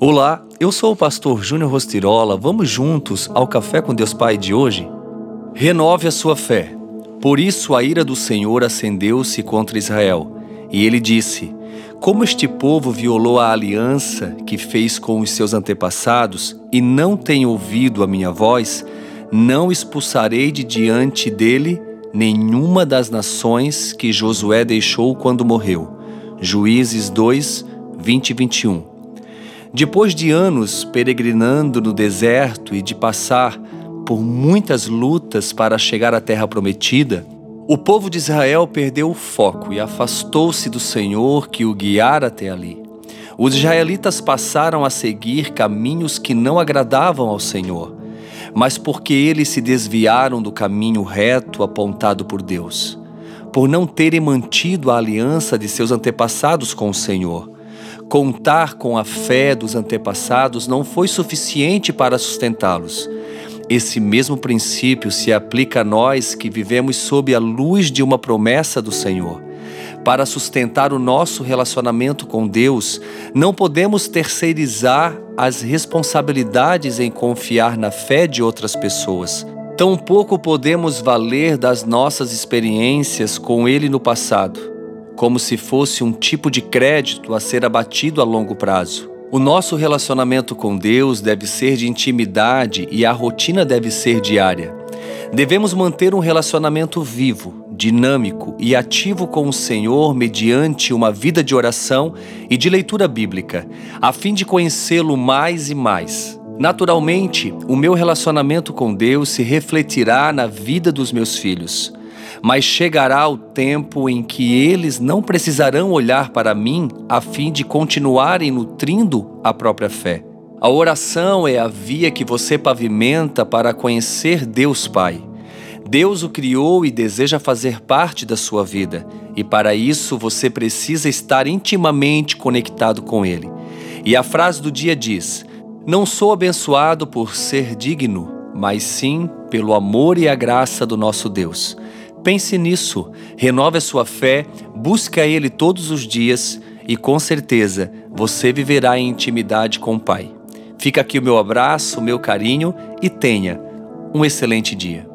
Olá, eu sou o pastor Júnior Rostirola. Vamos juntos ao Café com Deus Pai de hoje? Renove a sua fé. Por isso a ira do Senhor acendeu-se contra Israel. E ele disse: Como este povo violou a aliança que fez com os seus antepassados e não tem ouvido a minha voz, não expulsarei de diante dele nenhuma das nações que Josué deixou quando morreu. Juízes 2, 20 e 21. Depois de anos peregrinando no deserto e de passar por muitas lutas para chegar à terra prometida, o povo de Israel perdeu o foco e afastou-se do Senhor que o guiara até ali. Os israelitas passaram a seguir caminhos que não agradavam ao Senhor, mas porque eles se desviaram do caminho reto apontado por Deus, por não terem mantido a aliança de seus antepassados com o Senhor Contar com a fé dos antepassados não foi suficiente para sustentá-los. Esse mesmo princípio se aplica a nós que vivemos sob a luz de uma promessa do Senhor. Para sustentar o nosso relacionamento com Deus, não podemos terceirizar as responsabilidades em confiar na fé de outras pessoas. Tampouco podemos valer das nossas experiências com Ele no passado como se fosse um tipo de crédito a ser abatido a longo prazo. O nosso relacionamento com Deus deve ser de intimidade e a rotina deve ser diária. Devemos manter um relacionamento vivo, dinâmico e ativo com o Senhor mediante uma vida de oração e de leitura bíblica, a fim de conhecê-lo mais e mais. Naturalmente, o meu relacionamento com Deus se refletirá na vida dos meus filhos mas chegará o tempo em que eles não precisarão olhar para mim a fim de continuarem nutrindo a própria fé. A oração é a via que você pavimenta para conhecer Deus Pai. Deus o criou e deseja fazer parte da sua vida, e para isso você precisa estar intimamente conectado com Ele. E a frase do dia diz: Não sou abençoado por ser digno, mas sim pelo amor e a graça do nosso Deus. Pense nisso, renove a sua fé, busque a Ele todos os dias e com certeza você viverá em intimidade com o Pai. Fica aqui o meu abraço, o meu carinho e tenha um excelente dia.